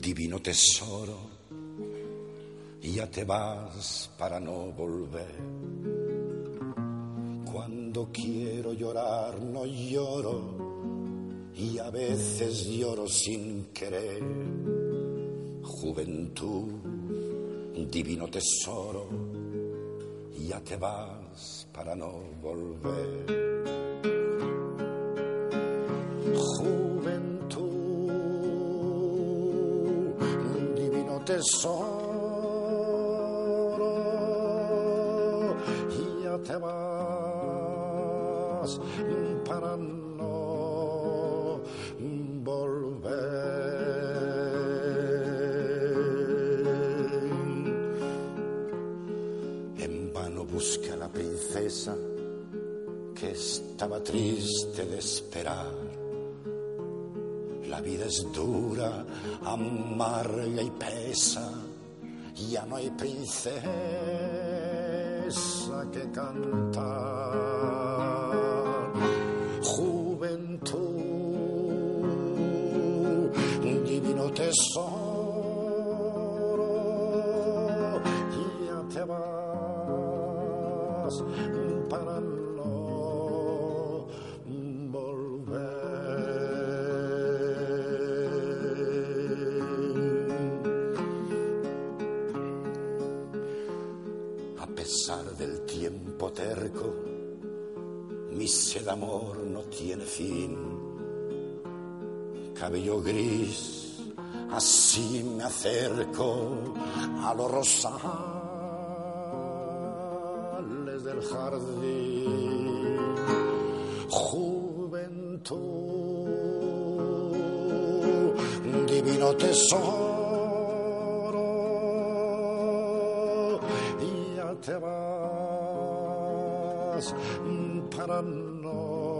divino tesoro, ya te vas para no volver. Cuando quiero llorar no lloro y a veces lloro sin querer. Juventud, divino tesoro, ya te vas para no volver. Juventud, tesoro, ya te vas para no volver. En vano busca la princesa que estaba triste de esperar. La vida es dura, amarga y pesa, ya no hay princesa que cantar. Juventud, divino tesoro, ya te vas para no del tiempo terco, mi sed amor no tiene fin. Cabello gris, así me acerco a los rosales del jardín. Juventud, divino tesoro, te vas para no